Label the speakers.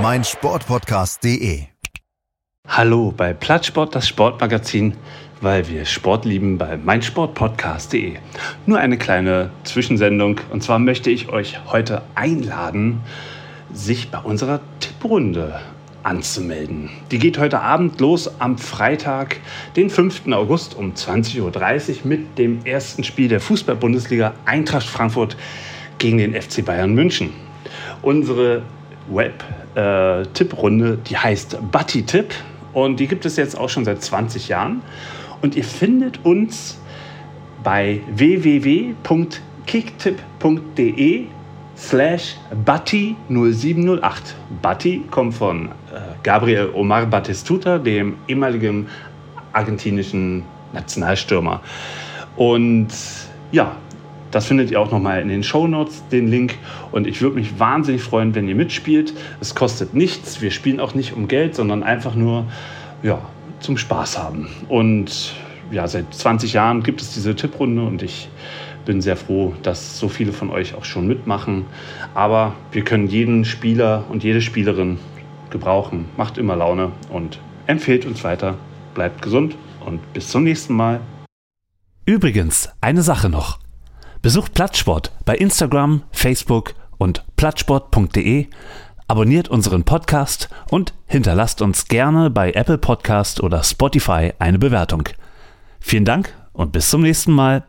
Speaker 1: meinsportpodcast.de.
Speaker 2: Hallo bei Plattsport, das Sportmagazin weil wir Sport lieben bei meinsportpodcast.de. Nur eine kleine Zwischensendung und zwar möchte ich euch heute einladen, sich bei unserer Tipprunde anzumelden. Die geht heute Abend los am Freitag, den 5. August um 20.30 Uhr mit dem ersten Spiel der Fußball-Bundesliga Eintracht Frankfurt gegen den FC Bayern München. Unsere Web-Tipprunde, äh, die heißt Buddy Tipp und die gibt es jetzt auch schon seit 20 Jahren. Und ihr findet uns bei www.kicktip.de slash Batti 0708. Batti kommt von äh, Gabriel Omar Batistuta, dem ehemaligen argentinischen Nationalstürmer. Und ja, das findet ihr auch nochmal in den Show Notes, den Link. Und ich würde mich wahnsinnig freuen, wenn ihr mitspielt. Es kostet nichts. Wir spielen auch nicht um Geld, sondern einfach nur, ja, zum Spaß haben. Und ja, seit 20 Jahren gibt es diese Tipprunde und ich bin sehr froh, dass so viele von euch auch schon mitmachen. Aber wir können jeden Spieler und jede Spielerin gebrauchen. Macht immer Laune und empfehlt uns weiter. Bleibt gesund und bis zum nächsten Mal.
Speaker 3: Übrigens, eine Sache noch. Besucht Plattsport bei Instagram, Facebook und plattsport.de abonniert unseren Podcast und hinterlasst uns gerne bei Apple Podcast oder Spotify eine Bewertung. Vielen Dank und bis zum nächsten Mal.